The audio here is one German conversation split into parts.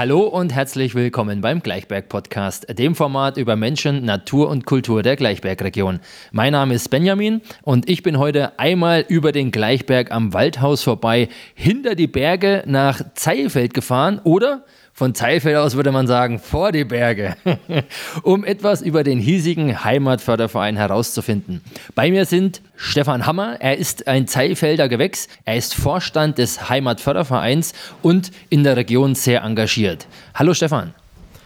Hallo und herzlich willkommen beim Gleichberg Podcast, dem Format über Menschen, Natur und Kultur der Gleichbergregion. Mein Name ist Benjamin und ich bin heute einmal über den Gleichberg am Waldhaus vorbei, hinter die Berge nach Zeilfeld gefahren oder von Zeilfeld aus würde man sagen, vor die Berge, um etwas über den hiesigen Heimatförderverein herauszufinden. Bei mir sind Stefan Hammer, er ist ein Zeilfelder Gewächs, er ist Vorstand des Heimatfördervereins und in der Region sehr engagiert. Hallo Stefan.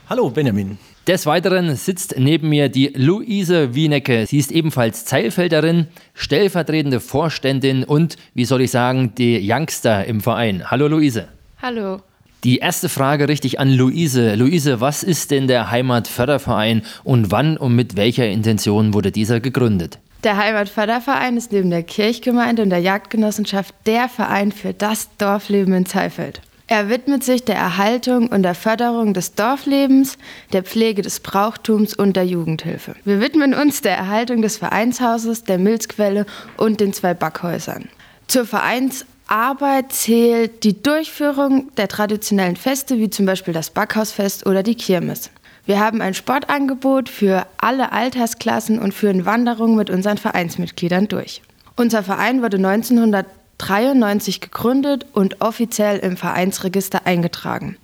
Hallo Benjamin. Des Weiteren sitzt neben mir die Luise Wienecke. Sie ist ebenfalls Zeilfelderin, stellvertretende Vorständin und, wie soll ich sagen, die Youngster im Verein. Hallo Luise. Hallo. Die erste Frage richtig an Luise. Luise, was ist denn der Heimatförderverein und wann und mit welcher Intention wurde dieser gegründet? Der Heimatförderverein ist neben der Kirchgemeinde und der Jagdgenossenschaft der Verein für das Dorfleben in Zeifeld. Er widmet sich der Erhaltung und der Förderung des Dorflebens, der Pflege des Brauchtums und der Jugendhilfe. Wir widmen uns der Erhaltung des Vereinshauses, der Milzquelle und den zwei Backhäusern. Zur Vereins Arbeit zählt die Durchführung der traditionellen Feste, wie zum Beispiel das Backhausfest oder die Kirmes. Wir haben ein Sportangebot für alle Altersklassen und führen Wanderungen mit unseren Vereinsmitgliedern durch. Unser Verein wurde 1993 gegründet und offiziell im Vereinsregister eingetragen.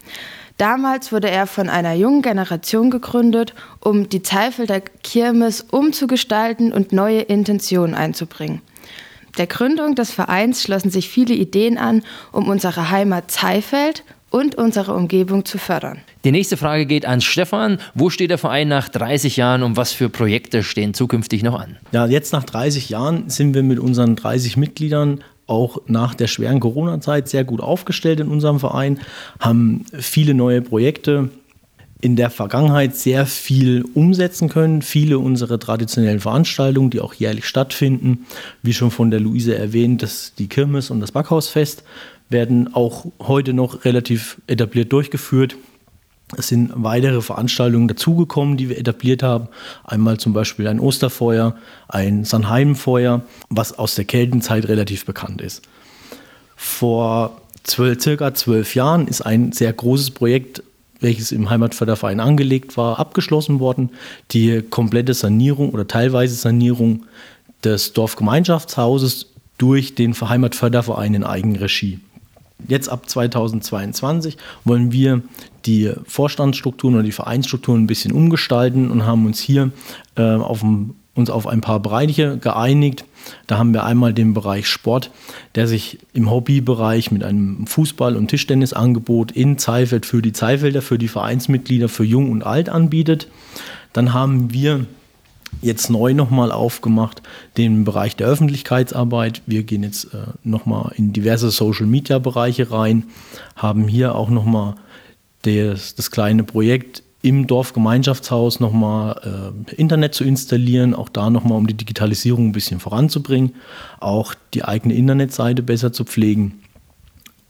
Damals wurde er von einer jungen Generation gegründet, um die Zeifelder Kirmes umzugestalten und neue Intentionen einzubringen. Der Gründung des Vereins schlossen sich viele Ideen an, um unsere Heimat Zeifeld und unsere Umgebung zu fördern. Die nächste Frage geht an Stefan. Wo steht der Verein nach 30 Jahren und was für Projekte stehen zukünftig noch an? Ja, jetzt nach 30 Jahren sind wir mit unseren 30 Mitgliedern auch nach der schweren Corona-Zeit sehr gut aufgestellt in unserem Verein, haben viele neue Projekte in der Vergangenheit sehr viel umsetzen können. Viele unserer traditionellen Veranstaltungen, die auch jährlich stattfinden, wie schon von der Luise erwähnt, das, die Kirmes und das Backhausfest, werden auch heute noch relativ etabliert durchgeführt. Es sind weitere Veranstaltungen dazugekommen, die wir etabliert haben. Einmal zum Beispiel ein Osterfeuer, ein Sanheimfeuer, was aus der Keltenzeit relativ bekannt ist. Vor zwölf, circa zwölf Jahren ist ein sehr großes Projekt welches im Heimatförderverein angelegt war, abgeschlossen worden. Die komplette Sanierung oder teilweise Sanierung des Dorfgemeinschaftshauses durch den Heimatförderverein in Eigenregie. Jetzt ab 2022 wollen wir die Vorstandsstrukturen oder die Vereinsstrukturen ein bisschen umgestalten und haben uns hier äh, auf uns auf ein paar Bereiche geeinigt. Da haben wir einmal den Bereich Sport, der sich im Hobbybereich mit einem Fußball- und Tischtennisangebot in Zeifeld für die Zeifelder, für die Vereinsmitglieder, für Jung und Alt anbietet. Dann haben wir jetzt neu nochmal aufgemacht den Bereich der Öffentlichkeitsarbeit. Wir gehen jetzt äh, nochmal in diverse Social-Media-Bereiche rein, haben hier auch nochmal das, das kleine Projekt im Dorfgemeinschaftshaus nochmal äh, Internet zu installieren, auch da nochmal, um die Digitalisierung ein bisschen voranzubringen, auch die eigene Internetseite besser zu pflegen.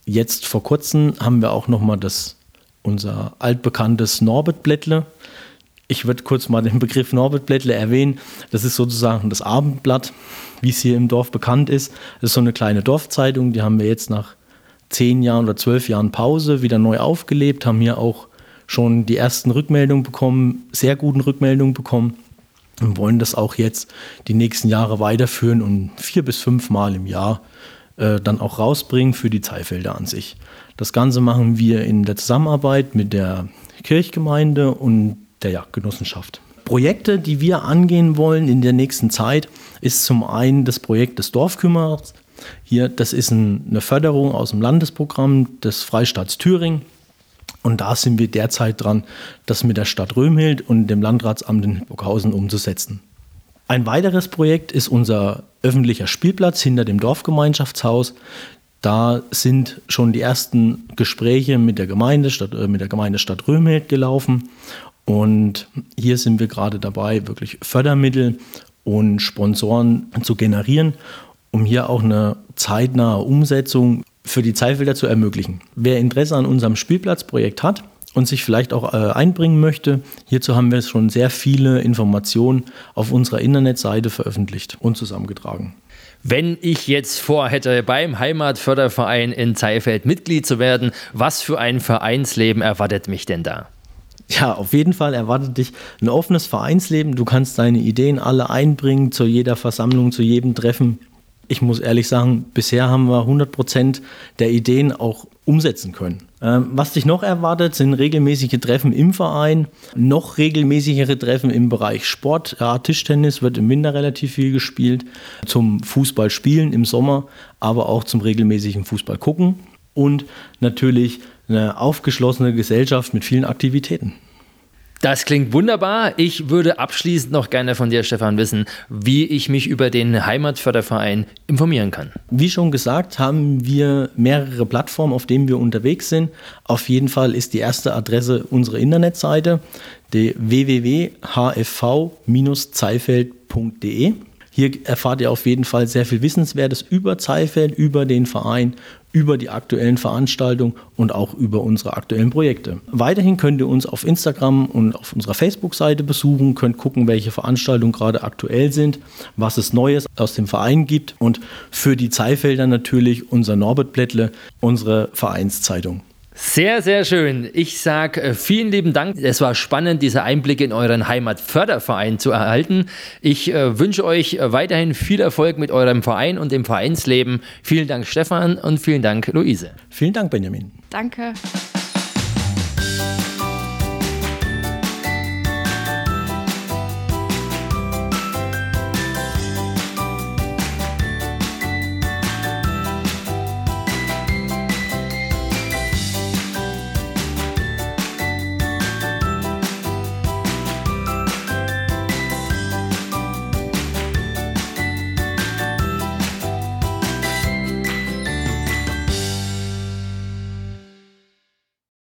Jetzt vor kurzem haben wir auch nochmal das, unser altbekanntes Norbert Blättle. Ich würde kurz mal den Begriff Norbert Blättle erwähnen. Das ist sozusagen das Abendblatt, wie es hier im Dorf bekannt ist. Das ist so eine kleine Dorfzeitung, die haben wir jetzt nach zehn Jahren oder zwölf Jahren Pause wieder neu aufgelebt, haben hier auch schon die ersten Rückmeldungen bekommen, sehr guten Rückmeldungen bekommen und wollen das auch jetzt die nächsten Jahre weiterführen und vier bis fünf Mal im Jahr äh, dann auch rausbringen für die Zeifelder an sich. Das Ganze machen wir in der Zusammenarbeit mit der Kirchgemeinde und der Jagdgenossenschaft. Projekte, die wir angehen wollen in der nächsten Zeit, ist zum einen das Projekt des Dorfkümmerers. Hier, das ist ein, eine Förderung aus dem Landesprogramm des Freistaats Thüringen. Und da sind wir derzeit dran, das mit der Stadt Römhild und dem Landratsamt in Burghausen umzusetzen. Ein weiteres Projekt ist unser öffentlicher Spielplatz hinter dem Dorfgemeinschaftshaus. Da sind schon die ersten Gespräche mit der Gemeinde, äh, mit der Gemeinde Stadt Römhild gelaufen. Und hier sind wir gerade dabei, wirklich Fördermittel und Sponsoren zu generieren, um hier auch eine zeitnahe Umsetzung für die Zeifelder zu ermöglichen. Wer Interesse an unserem Spielplatzprojekt hat und sich vielleicht auch äh, einbringen möchte, hierzu haben wir schon sehr viele Informationen auf unserer Internetseite veröffentlicht und zusammengetragen. Wenn ich jetzt vorhätte, beim Heimatförderverein in Zeifeld Mitglied zu werden, was für ein Vereinsleben erwartet mich denn da? Ja, auf jeden Fall erwartet dich ein offenes Vereinsleben. Du kannst deine Ideen alle einbringen zu jeder Versammlung, zu jedem Treffen ich muss ehrlich sagen, bisher haben wir 100 Prozent der Ideen auch umsetzen können. Ähm, was dich noch erwartet, sind regelmäßige Treffen im Verein, noch regelmäßigere Treffen im Bereich Sport. Ja, Tischtennis wird im Winter relativ viel gespielt, zum Fußballspielen im Sommer, aber auch zum regelmäßigen Fußball gucken und natürlich eine aufgeschlossene Gesellschaft mit vielen Aktivitäten. Das klingt wunderbar. Ich würde abschließend noch gerne von dir, Stefan, wissen, wie ich mich über den Heimatförderverein informieren kann. Wie schon gesagt, haben wir mehrere Plattformen, auf denen wir unterwegs sind. Auf jeden Fall ist die erste Adresse unsere Internetseite, die www.hfv-zeifeld.de. Hier erfahrt ihr auf jeden Fall sehr viel Wissenswertes über Zeifeld, über den Verein, über die aktuellen Veranstaltungen und auch über unsere aktuellen Projekte. Weiterhin könnt ihr uns auf Instagram und auf unserer Facebook-Seite besuchen, könnt gucken, welche Veranstaltungen gerade aktuell sind, was es Neues aus dem Verein gibt und für die Zeifelder natürlich unser Norbert Blättle, unsere Vereinszeitung. Sehr, sehr schön. Ich sage äh, vielen lieben Dank. Es war spannend, diese Einblicke in euren Heimatförderverein zu erhalten. Ich äh, wünsche euch äh, weiterhin viel Erfolg mit eurem Verein und dem Vereinsleben. Vielen Dank, Stefan, und vielen Dank, Luise. Vielen Dank, Benjamin. Danke.